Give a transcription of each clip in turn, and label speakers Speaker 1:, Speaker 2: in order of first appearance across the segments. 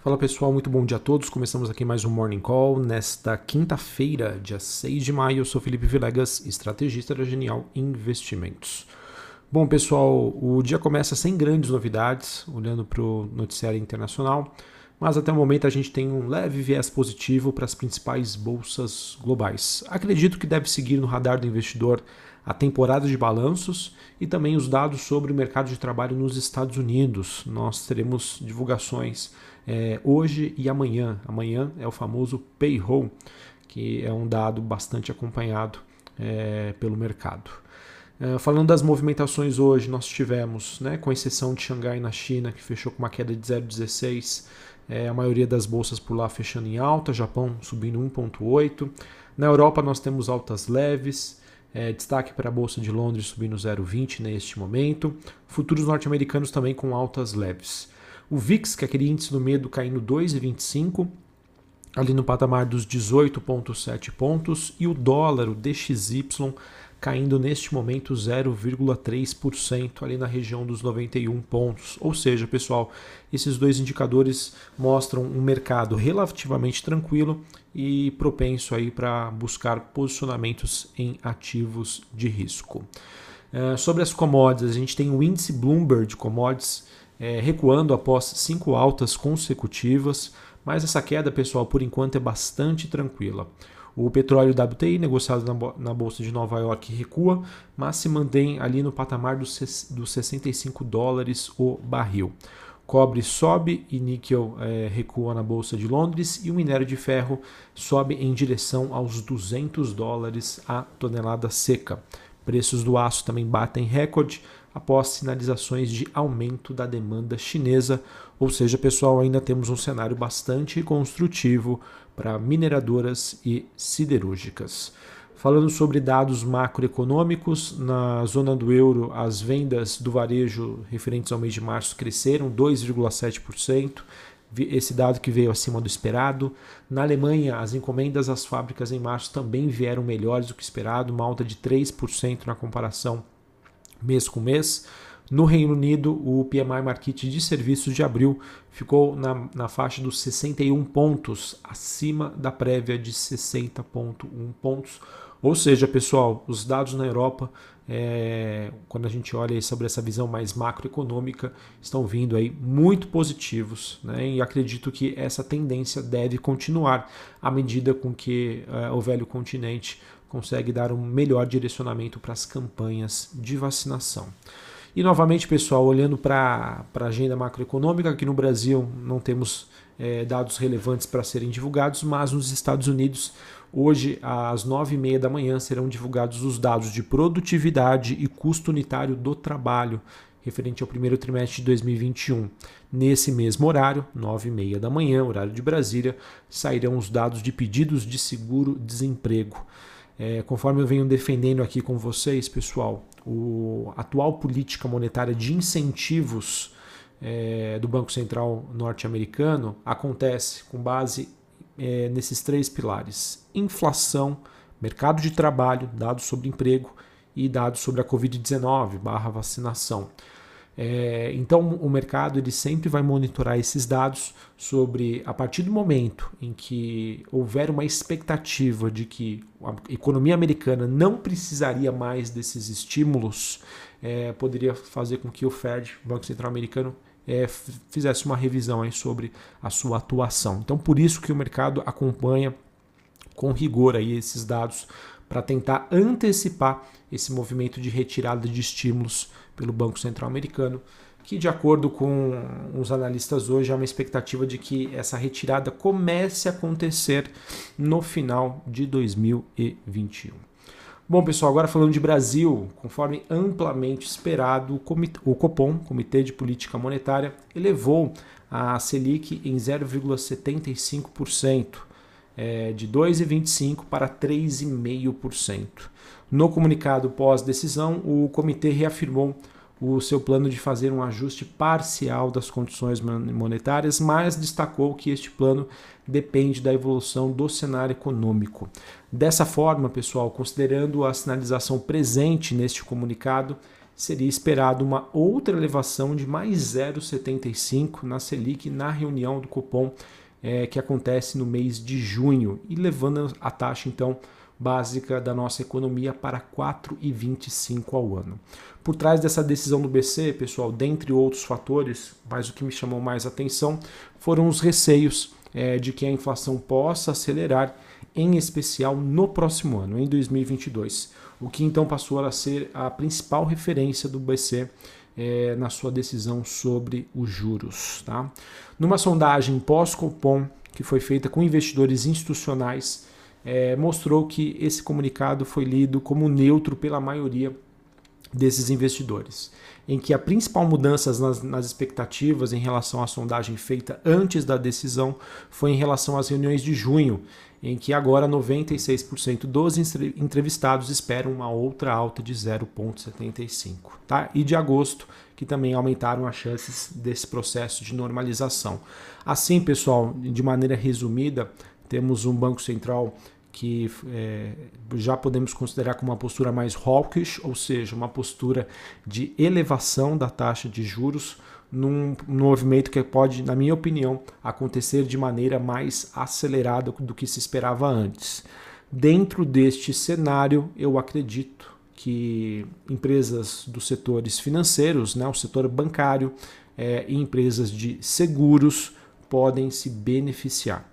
Speaker 1: Fala pessoal, muito bom dia a todos. Começamos aqui mais um Morning Call nesta quinta-feira, dia 6 de maio. Eu sou Felipe Vilegas, estrategista da Genial Investimentos. Bom pessoal, o dia começa sem grandes novidades, olhando para o noticiário internacional, mas até o momento a gente tem um leve viés positivo para as principais bolsas globais. Acredito que deve seguir no radar do investidor a temporada de balanços e também os dados sobre o mercado de trabalho nos Estados Unidos. Nós teremos divulgações é, hoje e amanhã. Amanhã é o famoso payroll, que é um dado bastante acompanhado é, pelo mercado. É, falando das movimentações hoje, nós tivemos, né, com exceção de Xangai na China, que fechou com uma queda de 0,16, é, a maioria das bolsas por lá fechando em alta, Japão subindo 1,8. Na Europa nós temos altas leves, é, destaque para a Bolsa de Londres subindo 0,20 neste momento. Futuros norte-americanos também com altas leves. O VIX, que é aquele índice do medo, caindo 2,25, ali no patamar dos 18,7 pontos. E o dólar, o DXY, caindo neste momento 0,3% ali na região dos 91 pontos. Ou seja, pessoal, esses dois indicadores mostram um mercado relativamente tranquilo e propenso aí para buscar posicionamentos em ativos de risco. É, sobre as commodities, a gente tem o índice Bloomberg de commodities é, recuando após cinco altas consecutivas, mas essa queda, pessoal, por enquanto é bastante tranquila. O petróleo WTI, negociado na Bolsa de Nova York, recua, mas se mantém ali no patamar dos 65 dólares o barril. Cobre sobe e níquel é, recua na Bolsa de Londres e o minério de ferro sobe em direção aos 200 dólares a tonelada seca. Preços do aço também batem recorde após sinalizações de aumento da demanda chinesa, ou seja, pessoal, ainda temos um cenário bastante construtivo para mineradoras e siderúrgicas. Falando sobre dados macroeconômicos, na zona do euro, as vendas do varejo referentes ao mês de março cresceram 2,7%, esse dado que veio acima do esperado. Na Alemanha, as encomendas às fábricas em março também vieram melhores do que esperado, uma alta de 3% na comparação mês com mês. No Reino Unido, o PMI Market de serviços de abril ficou na, na faixa dos 61 pontos, acima da prévia de 60,1 pontos. Ou seja, pessoal, os dados na Europa, é, quando a gente olha sobre essa visão mais macroeconômica, estão vindo aí muito positivos, né? E acredito que essa tendência deve continuar à medida com que é, o velho continente consegue dar um melhor direcionamento para as campanhas de vacinação. E novamente, pessoal, olhando para a agenda macroeconômica, aqui no Brasil não temos é, dados relevantes para serem divulgados, mas nos Estados Unidos, hoje às nove e meia da manhã, serão divulgados os dados de produtividade e custo unitário do trabalho referente ao primeiro trimestre de 2021. Nesse mesmo horário, nove e meia da manhã, horário de Brasília, sairão os dados de pedidos de seguro-desemprego. É, conforme eu venho defendendo aqui com vocês, pessoal, a atual política monetária de incentivos é, do Banco Central norte-americano acontece com base é, nesses três pilares: inflação, mercado de trabalho, dados sobre emprego e dados sobre a Covid-19 vacinação. É, então o mercado ele sempre vai monitorar esses dados sobre a partir do momento em que houver uma expectativa de que a economia americana não precisaria mais desses estímulos, é, poderia fazer com que o Fed, o Banco Central Americano, é, fizesse uma revisão aí sobre a sua atuação. Então por isso que o mercado acompanha com rigor aí esses dados para tentar antecipar esse movimento de retirada de estímulos pelo Banco Central Americano, que, de acordo com os analistas hoje, há uma expectativa de que essa retirada comece a acontecer no final de 2021. Bom, pessoal, agora falando de Brasil, conforme amplamente esperado, o, Copom, Comitê de Política Monetária, elevou a Selic em 0,75% é, de 2,25% para 3,5%. No comunicado pós-decisão, o comitê reafirmou o seu plano de fazer um ajuste parcial das condições monetárias, mas destacou que este plano depende da evolução do cenário econômico. Dessa forma, pessoal, considerando a sinalização presente neste comunicado, seria esperado uma outra elevação de mais 0,75 na Selic na reunião do cupom é, que acontece no mês de junho e levando a taxa então básica da nossa economia para 4,25 ao ano. Por trás dessa decisão do BC, pessoal, dentre outros fatores, mas o que me chamou mais atenção foram os receios é, de que a inflação possa acelerar, em especial no próximo ano, em 2022, o que então passou a ser a principal referência do BC é, na sua decisão sobre os juros. Tá? Numa sondagem pós-Copom, que foi feita com investidores institucionais, é, mostrou que esse comunicado foi lido como neutro pela maioria desses investidores, em que a principal mudança nas, nas, expectativas em relação à sondagem feita antes da decisão foi em relação às reuniões de junho, em que agora 96% dos entrevistados esperam uma outra alta de 0,75, tá? E de agosto, que também aumentaram as chances desse processo de normalização. Assim, pessoal, de maneira resumida, temos um Banco Central que é, já podemos considerar como uma postura mais hawkish, ou seja, uma postura de elevação da taxa de juros, num, movimento que pode, na minha opinião, acontecer de maneira mais acelerada do que se esperava antes. Dentro deste cenário, eu acredito que empresas dos setores financeiros, né, o setor bancário é, e empresas de seguros podem se beneficiar.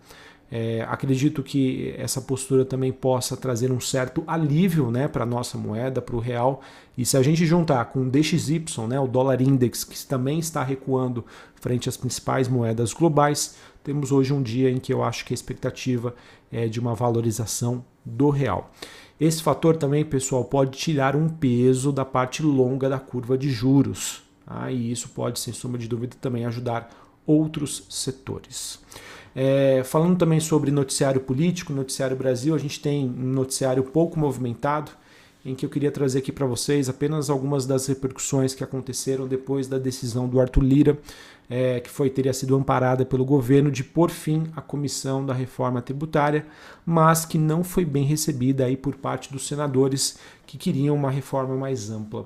Speaker 1: É, acredito que essa postura também possa trazer um certo alívio né, para a nossa moeda, para o real. E se a gente juntar com o DXY, né, o dólar index, que também está recuando frente às principais moedas globais, temos hoje um dia em que eu acho que a expectativa é de uma valorização do real. Esse fator também, pessoal, pode tirar um peso da parte longa da curva de juros. Tá? E isso pode, sem sombra de dúvida, também ajudar outros setores. É, falando também sobre noticiário político, noticiário Brasil, a gente tem um noticiário pouco movimentado, em que eu queria trazer aqui para vocês apenas algumas das repercussões que aconteceram depois da decisão do Arthur Lira, é, que foi teria sido amparada pelo governo de pôr fim à comissão da reforma tributária, mas que não foi bem recebida aí por parte dos senadores que queriam uma reforma mais ampla.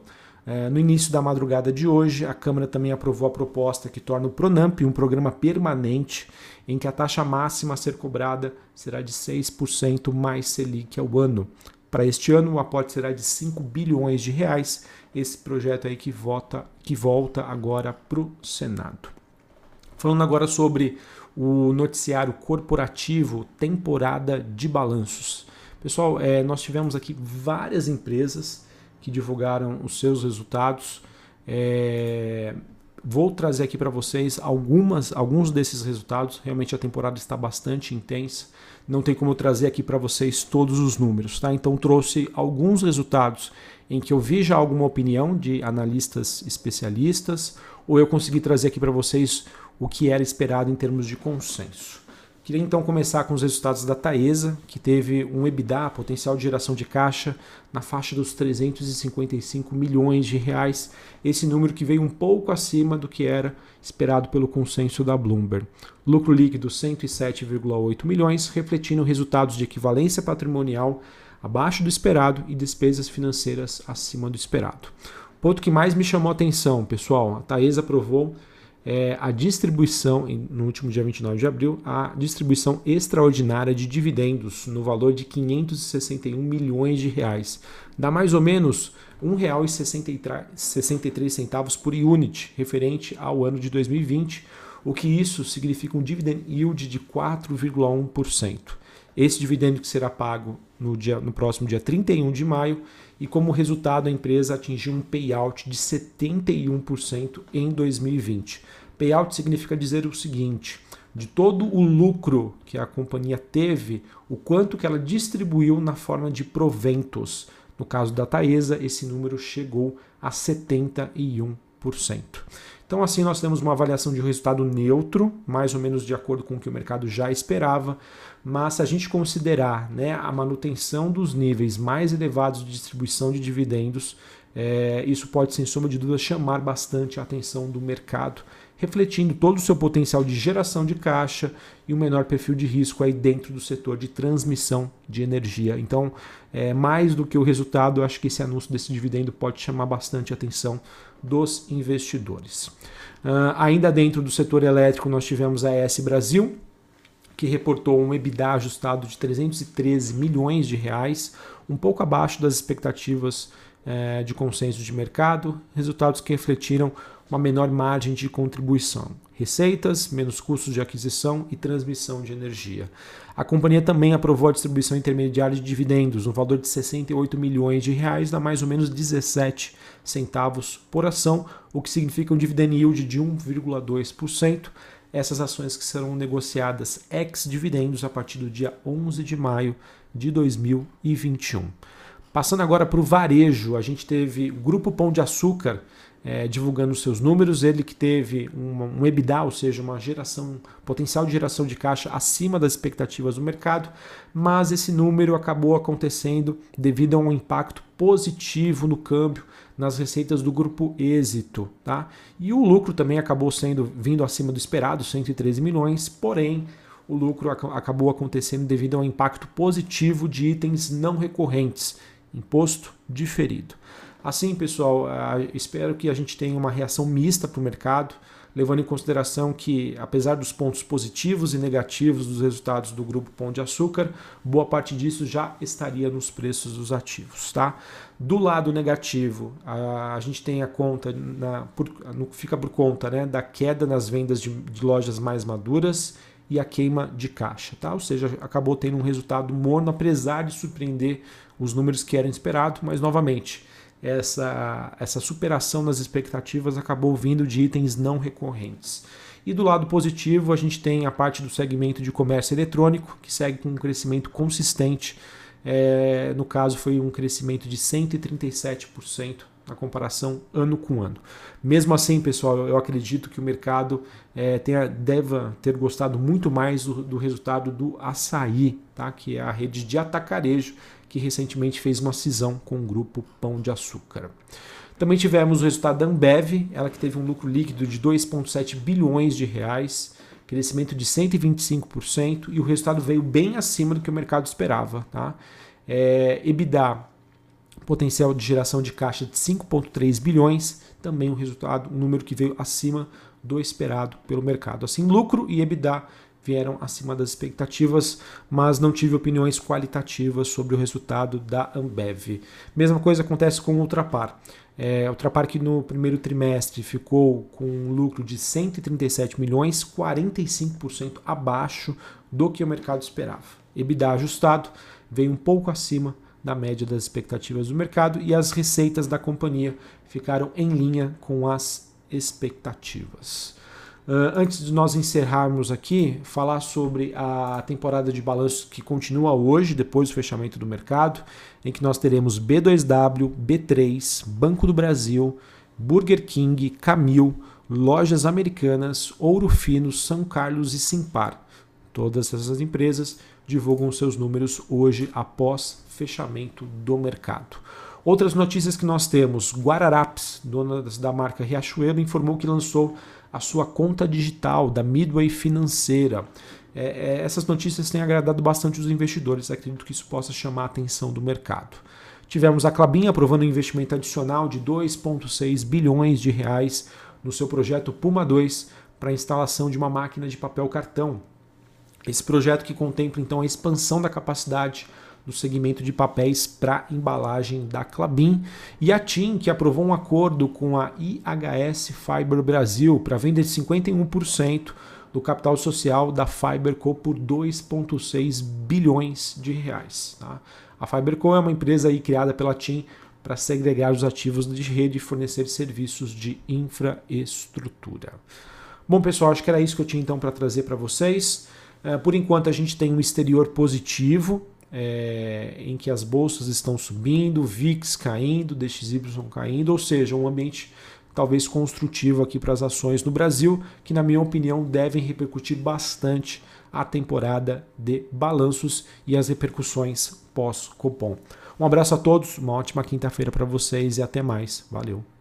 Speaker 1: É, no início da madrugada de hoje, a Câmara também aprovou a proposta que torna o Pronamp um programa permanente em que a taxa máxima a ser cobrada será de 6% mais Selic ao ano. Para este ano, o aporte será de 5 bilhões de reais. Esse projeto aí que, vota, que volta agora para o Senado. Falando agora sobre o noticiário corporativo temporada de balanços. Pessoal, é, nós tivemos aqui várias empresas que divulgaram os seus resultados. É, Vou trazer aqui para vocês algumas, alguns desses resultados. Realmente a temporada está bastante intensa. Não tem como eu trazer aqui para vocês todos os números, tá? Então trouxe alguns resultados em que eu vi já alguma opinião de analistas especialistas, ou eu consegui trazer aqui para vocês o que era esperado em termos de consenso. Queria então começar com os resultados da Taesa, que teve um EBITDA, potencial de geração de caixa, na faixa dos 355 milhões de reais, esse número que veio um pouco acima do que era esperado pelo consenso da Bloomberg. Lucro líquido 107,8 milhões, refletindo resultados de equivalência patrimonial abaixo do esperado e despesas financeiras acima do esperado. O ponto que mais me chamou a atenção, pessoal, a Taesa aprovou é, a distribuição, no último dia 29 de abril, a distribuição extraordinária de dividendos no valor de 561 milhões de reais. Dá mais ou menos R$ 1,63 por unit, referente ao ano de 2020, o que isso significa um dividend yield de 4,1%. Esse dividendo que será pago no, dia, no próximo dia 31 de maio e como resultado a empresa atingiu um payout de 71% em 2020. Payout significa dizer o seguinte: de todo o lucro que a companhia teve, o quanto que ela distribuiu na forma de proventos. No caso da Taesa, esse número chegou a 71%. Então, assim, nós temos uma avaliação de resultado neutro, mais ou menos de acordo com o que o mercado já esperava, mas se a gente considerar né, a manutenção dos níveis mais elevados de distribuição de dividendos, é, isso pode, sem sombra de dúvida, chamar bastante a atenção do mercado refletindo todo o seu potencial de geração de caixa e um menor perfil de risco aí dentro do setor de transmissão de energia. Então, é, mais do que o resultado, eu acho que esse anúncio desse dividendo pode chamar bastante atenção dos investidores. Uh, ainda dentro do setor elétrico, nós tivemos a ES Brasil, que reportou um EBITDA ajustado de 313 milhões de reais, um pouco abaixo das expectativas é, de consenso de mercado, resultados que refletiram uma menor margem de contribuição, receitas, menos custos de aquisição e transmissão de energia. A companhia também aprovou a distribuição intermediária de dividendos no valor de 68 milhões de reais, dá mais ou menos 17 centavos por ação, o que significa um dividend yield de 1,2%. Essas ações que serão negociadas ex-dividendos a partir do dia 11 de maio de 2021. Passando agora para o varejo, a gente teve o Grupo Pão de Açúcar é, divulgando seus números, ele que teve um, um EBITDA, ou seja, uma geração, potencial de geração de caixa acima das expectativas do mercado, mas esse número acabou acontecendo devido a um impacto positivo no câmbio nas receitas do grupo Êxito, tá? E o lucro também acabou sendo vindo acima do esperado, 113 milhões, porém o lucro acabou acontecendo devido ao impacto positivo de itens não recorrentes, imposto diferido. Assim, pessoal, espero que a gente tenha uma reação mista para o mercado, levando em consideração que, apesar dos pontos positivos e negativos dos resultados do grupo Pão de Açúcar, boa parte disso já estaria nos preços dos ativos. Tá? Do lado negativo, a, gente tem a conta, na, por, fica por conta né, da queda nas vendas de, de lojas mais maduras e a queima de caixa, tá? Ou seja, acabou tendo um resultado morno, apesar de surpreender os números que eram esperados, mas novamente, essa, essa superação das expectativas acabou vindo de itens não recorrentes. E do lado positivo, a gente tem a parte do segmento de comércio eletrônico, que segue com um crescimento consistente. É, no caso, foi um crescimento de 137% na comparação ano com ano. Mesmo assim, pessoal, eu acredito que o mercado é, tenha, deva ter gostado muito mais do, do resultado do Açaí, tá? que é a rede de atacarejo que recentemente fez uma cisão com o grupo Pão de Açúcar. Também tivemos o resultado da Ambev, ela que teve um lucro líquido de 2,7 bilhões de reais, crescimento de 125%, e o resultado veio bem acima do que o mercado esperava. Tá? É, EBITDA, potencial de geração de caixa de 5,3 bilhões, também um resultado, um número que veio acima do esperado pelo mercado. Assim, lucro e EBITDA vieram acima das expectativas, mas não tive opiniões qualitativas sobre o resultado da Ambev. Mesma coisa acontece com o Ultrapar. É, Ultrapar que no primeiro trimestre ficou com um lucro de 137 milhões, 45% abaixo do que o mercado esperava. EBITDA ajustado veio um pouco acima da média das expectativas do mercado e as receitas da companhia ficaram em linha com as expectativas. Uh, antes de nós encerrarmos aqui, falar sobre a temporada de balanço que continua hoje, depois do fechamento do mercado, em que nós teremos B2W, B3, Banco do Brasil, Burger King, Camil, Lojas Americanas, Ouro Fino, São Carlos e Simpar. Todas essas empresas divulgam seus números hoje após fechamento do mercado. Outras notícias que nós temos: Guararapes, dona da marca Riachuelo, informou que lançou a sua conta digital da Midway Financeira. É, é, essas notícias têm agradado bastante os investidores, acredito que isso possa chamar a atenção do mercado. Tivemos a Clabin aprovando um investimento adicional de 2,6 bilhões de reais no seu projeto Puma 2 para a instalação de uma máquina de papel cartão. Esse projeto que contempla então a expansão da capacidade do segmento de papéis para embalagem da Clabin, e a TIM, que aprovou um acordo com a IHS Fiber Brasil para venda de 51% do capital social da Fiberco por 2,6 bilhões de reais. Tá? A Fiberco é uma empresa aí criada pela TIM para segregar os ativos de rede e fornecer serviços de infraestrutura. Bom, pessoal, acho que era isso que eu tinha então para trazer para vocês. Eh, por enquanto, a gente tem um exterior positivo, é, em que as bolsas estão subindo, VIX caindo, DXY caindo, ou seja, um ambiente talvez construtivo aqui para as ações no Brasil, que na minha opinião devem repercutir bastante a temporada de balanços e as repercussões pós-cupom. Um abraço a todos, uma ótima quinta-feira para vocês e até mais. Valeu!